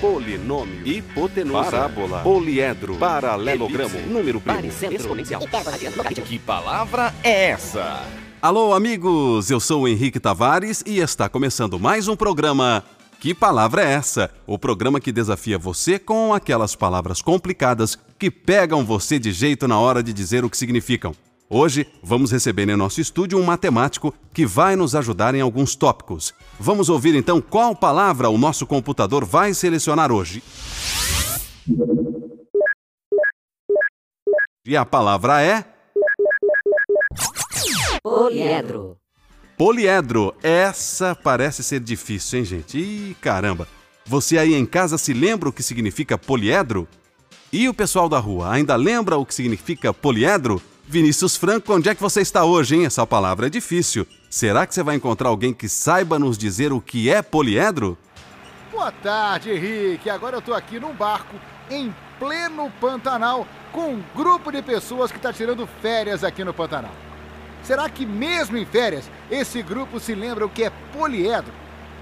polinômio, hipotenusa, Parábola. poliedro, paralelogramo, Elipse. número primo, Baricentro. exponencial. Que palavra é essa? Alô, amigos! Eu sou o Henrique Tavares e está começando mais um programa. Que palavra é essa? O programa que desafia você com aquelas palavras complicadas que pegam você de jeito na hora de dizer o que significam. Hoje vamos receber em nosso estúdio um matemático que vai nos ajudar em alguns tópicos. Vamos ouvir então qual palavra o nosso computador vai selecionar hoje. E a palavra é. Poliedro. Poliedro, essa parece ser difícil, hein, gente? Ih, caramba! Você aí em casa se lembra o que significa poliedro? E o pessoal da rua ainda lembra o que significa poliedro? Vinícius Franco, onde é que você está hoje, hein? Essa palavra é difícil. Será que você vai encontrar alguém que saiba nos dizer o que é poliedro? Boa tarde, Henrique. Agora eu tô aqui num barco em pleno Pantanal com um grupo de pessoas que está tirando férias aqui no Pantanal. Será que mesmo em férias esse grupo se lembra o que é poliedro?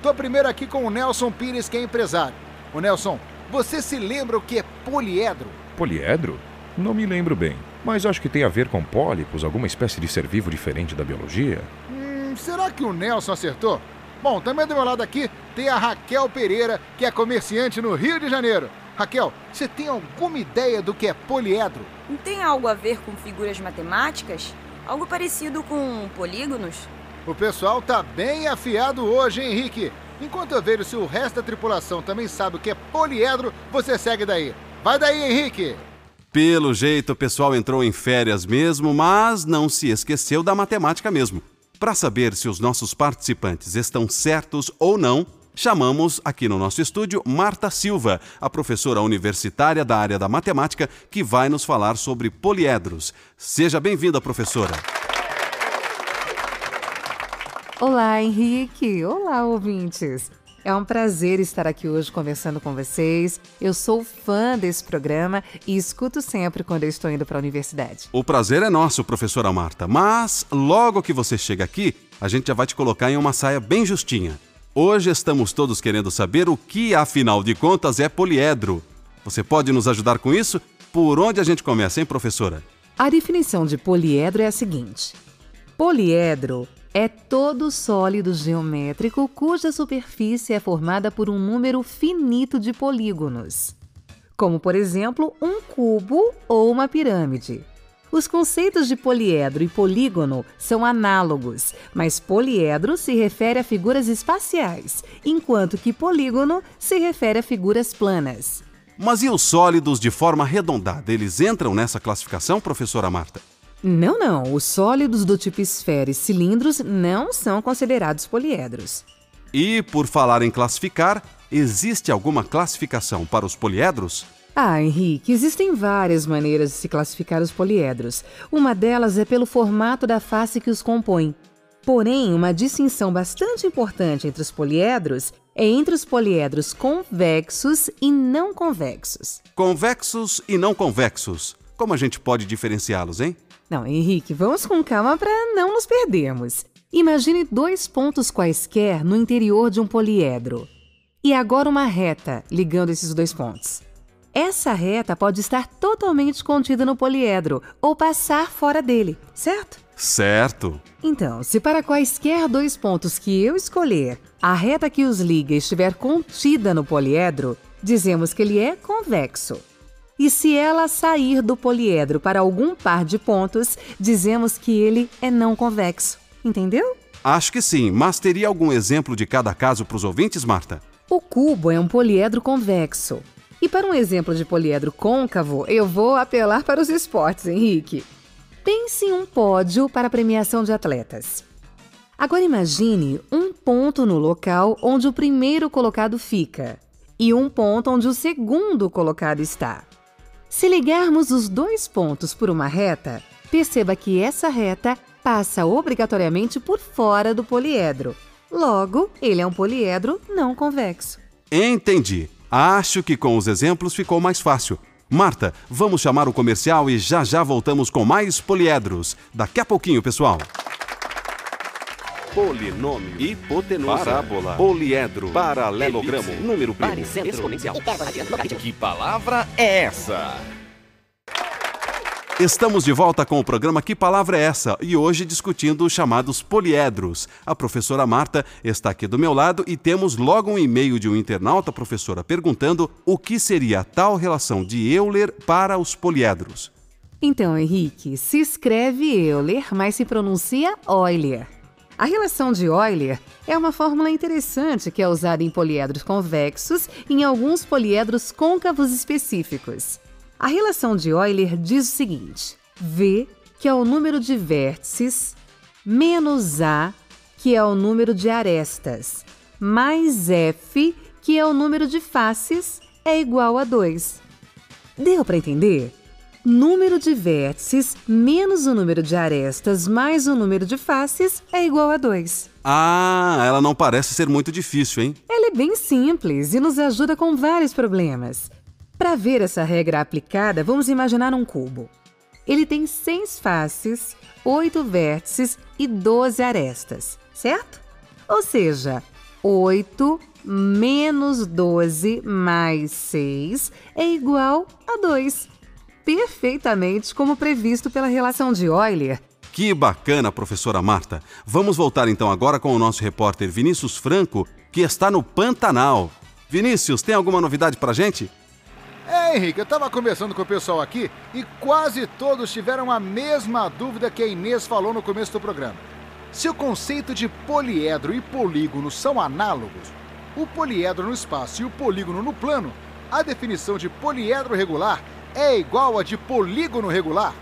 Tô primeiro aqui com o Nelson Pires, que é empresário. O Nelson, você se lembra o que é poliedro? Poliedro? Não me lembro bem, mas acho que tem a ver com pólipos, alguma espécie de ser vivo diferente da biologia. Hum, será que o Nelson acertou? Bom, também do meu lado aqui tem a Raquel Pereira, que é comerciante no Rio de Janeiro. Raquel, você tem alguma ideia do que é poliedro? Tem algo a ver com figuras matemáticas? Algo parecido com polígonos? O pessoal tá bem afiado hoje, hein, Henrique? Enquanto eu vejo se o resto da tripulação também sabe o que é poliedro, você segue daí. Vai daí, Henrique! Pelo jeito, o pessoal entrou em férias mesmo, mas não se esqueceu da matemática mesmo. Para saber se os nossos participantes estão certos ou não, chamamos aqui no nosso estúdio Marta Silva, a professora universitária da área da matemática, que vai nos falar sobre poliedros. Seja bem-vinda, professora. Olá, Henrique! Olá, ouvintes! É um prazer estar aqui hoje conversando com vocês. Eu sou fã desse programa e escuto sempre quando eu estou indo para a universidade. O prazer é nosso, professora Marta, mas logo que você chega aqui, a gente já vai te colocar em uma saia bem justinha. Hoje estamos todos querendo saber o que, afinal de contas, é poliedro. Você pode nos ajudar com isso? Por onde a gente começa, hein, professora? A definição de poliedro é a seguinte: poliedro é todo sólido geométrico cuja superfície é formada por um número finito de polígonos, como por exemplo um cubo ou uma pirâmide. Os conceitos de poliedro e polígono são análogos, mas poliedro se refere a figuras espaciais, enquanto que polígono se refere a figuras planas. Mas e os sólidos de forma arredondada? Eles entram nessa classificação, professora Marta? Não, não. Os sólidos do tipo esfera e cilindros não são considerados poliedros. E, por falar em classificar, existe alguma classificação para os poliedros? Ah, Henrique, existem várias maneiras de se classificar os poliedros. Uma delas é pelo formato da face que os compõe. Porém, uma distinção bastante importante entre os poliedros é entre os poliedros convexos e não convexos. Convexos e não convexos. Como a gente pode diferenciá-los, hein? Não, Henrique, vamos com calma para não nos perdermos. Imagine dois pontos quaisquer no interior de um poliedro. E agora uma reta ligando esses dois pontos. Essa reta pode estar totalmente contida no poliedro ou passar fora dele, certo? Certo. Então, se para quaisquer dois pontos que eu escolher, a reta que os liga estiver contida no poliedro, dizemos que ele é convexo. E se ela sair do poliedro para algum par de pontos, dizemos que ele é não convexo. Entendeu? Acho que sim, mas teria algum exemplo de cada caso para os ouvintes, Marta? O cubo é um poliedro convexo. E para um exemplo de poliedro côncavo, eu vou apelar para os esportes, Henrique. Pense em um pódio para premiação de atletas. Agora imagine um ponto no local onde o primeiro colocado fica e um ponto onde o segundo colocado está. Se ligarmos os dois pontos por uma reta, perceba que essa reta passa obrigatoriamente por fora do poliedro. Logo, ele é um poliedro não convexo. Entendi. Acho que com os exemplos ficou mais fácil. Marta, vamos chamar o comercial e já já voltamos com mais poliedros. Daqui a pouquinho, pessoal. Polinômio, hipotenusa, parábola, poliedro, paralelogramo, Elipse, número primo, baricentro, exponencial. Que palavra é essa? Estamos de volta com o programa Que Palavra é Essa? E hoje discutindo os chamados poliedros. A professora Marta está aqui do meu lado e temos logo um e-mail de um internauta, professora, perguntando o que seria a tal relação de Euler para os poliedros. Então, Henrique, se escreve Euler, mas se pronuncia Euler. A relação de Euler é uma fórmula interessante que é usada em poliedros convexos e em alguns poliedros côncavos específicos. A relação de Euler diz o seguinte: V, que é o número de vértices, menos A, que é o número de arestas, mais F, que é o número de faces, é igual a 2. Deu para entender? Número de vértices menos o número de arestas mais o número de faces é igual a 2. Ah, ela não parece ser muito difícil, hein? Ela é bem simples e nos ajuda com vários problemas. Para ver essa regra aplicada, vamos imaginar um cubo. Ele tem seis faces, oito vértices e 12 arestas, certo? Ou seja, 8 menos 12 mais 6 é igual a 2. Perfeitamente como previsto pela relação de Euler. Que bacana, professora Marta. Vamos voltar então agora com o nosso repórter Vinícius Franco, que está no Pantanal. Vinícius, tem alguma novidade pra gente? É, Henrique, eu estava conversando com o pessoal aqui e quase todos tiveram a mesma dúvida que a Inês falou no começo do programa. Se o conceito de poliedro e polígono são análogos, o poliedro no espaço e o polígono no plano, a definição de poliedro regular é igual a de polígono regular?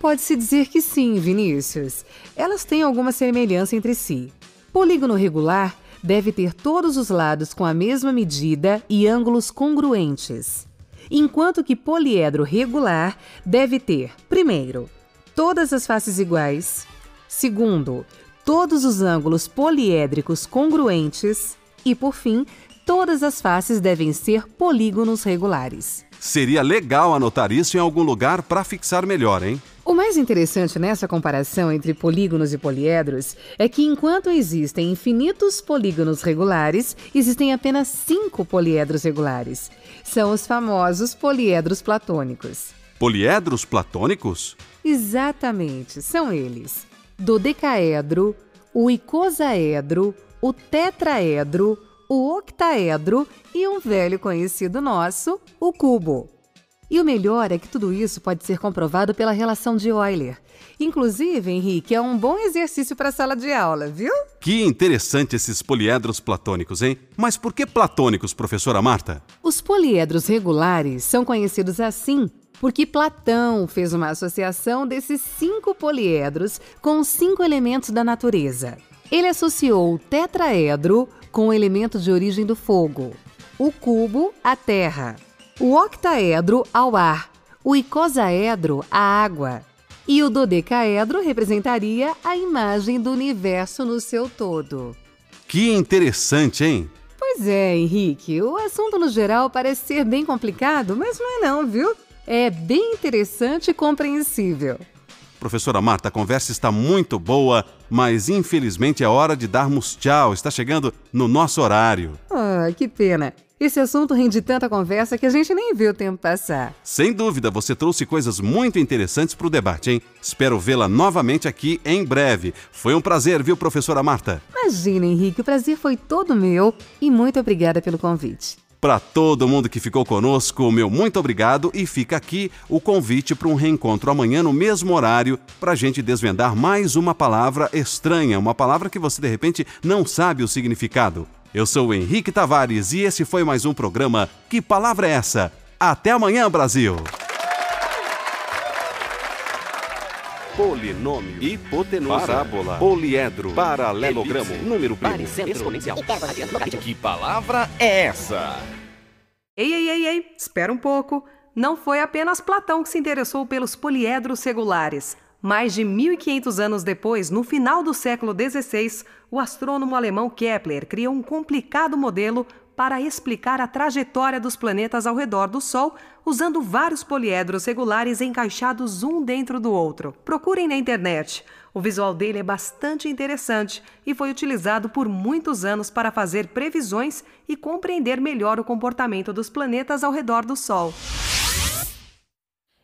Pode-se dizer que sim, Vinícius. Elas têm alguma semelhança entre si. Polígono regular deve ter todos os lados com a mesma medida e ângulos congruentes. Enquanto que poliedro regular deve ter, primeiro, todas as faces iguais, segundo, todos os ângulos poliédricos congruentes e, por fim, todas as faces devem ser polígonos regulares. Seria legal anotar isso em algum lugar para fixar melhor, hein? O mais interessante nessa comparação entre polígonos e poliedros é que, enquanto existem infinitos polígonos regulares, existem apenas cinco poliedros regulares. São os famosos poliedros platônicos. Poliedros platônicos? Exatamente, são eles: dodecaedro, o icosaedro, o tetraedro, o octaedro e um velho conhecido nosso, o cubo. E o melhor é que tudo isso pode ser comprovado pela relação de Euler. Inclusive, Henrique, é um bom exercício para a sala de aula, viu? Que interessante esses poliedros platônicos, hein? Mas por que platônicos, professora Marta? Os poliedros regulares são conhecidos assim porque Platão fez uma associação desses cinco poliedros com cinco elementos da natureza. Ele associou o tetraedro com o elemento de origem do fogo, o cubo à terra, o octaedro ao ar, o icosaedro à água e o dodecaedro representaria a imagem do universo no seu todo. Que interessante, hein? Pois é, Henrique, o assunto no geral parece ser bem complicado, mas não é não, viu? É bem interessante e compreensível. Professora Marta, a conversa está muito boa, mas infelizmente é hora de darmos tchau. Está chegando no nosso horário. Ah, que pena. Esse assunto rende tanta conversa que a gente nem viu o tempo passar. Sem dúvida, você trouxe coisas muito interessantes para o debate, hein? Espero vê-la novamente aqui em breve. Foi um prazer, viu, professora Marta? Imagina, Henrique, o prazer foi todo meu e muito obrigada pelo convite. Para todo mundo que ficou conosco, meu muito obrigado e fica aqui o convite para um reencontro amanhã no mesmo horário para a gente desvendar mais uma palavra estranha, uma palavra que você de repente não sabe o significado. Eu sou Henrique Tavares e esse foi mais um programa Que Palavra é essa? Até amanhã, Brasil! Polinômio, hipotenusa, parábola, poliedro, paralelogramo, Elipse, número primo, baricentro, exponencial. Que palavra é essa? Ei, ei, ei, ei, espera um pouco. Não foi apenas Platão que se interessou pelos poliedros regulares. Mais de 1500 anos depois, no final do século XVI, o astrônomo alemão Kepler criou um complicado modelo para explicar a trajetória dos planetas ao redor do Sol, usando vários poliedros regulares encaixados um dentro do outro. Procurem na internet. O visual dele é bastante interessante e foi utilizado por muitos anos para fazer previsões e compreender melhor o comportamento dos planetas ao redor do Sol.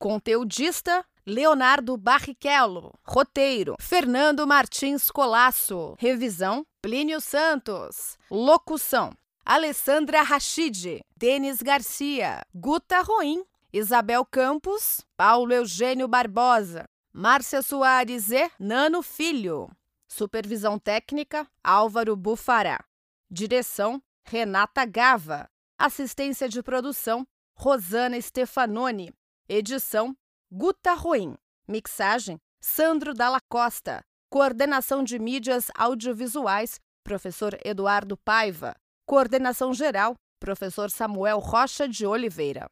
Conteudista Leonardo Barrichello. Roteiro: Fernando Martins Colasso. Revisão: Plínio Santos. Locução: Alessandra Rachid, Denis Garcia, Guta Roim, Isabel Campos, Paulo Eugênio Barbosa, Márcia Soares e Nano Filho. Supervisão técnica: Álvaro Bufará. Direção: Renata Gava. Assistência de produção: Rosana Stefanoni. Edição: Guta Ruim. Mixagem: Sandro Dalla Costa. Coordenação de mídias audiovisuais: Professor Eduardo Paiva. Coordenação geral: Professor Samuel Rocha de Oliveira.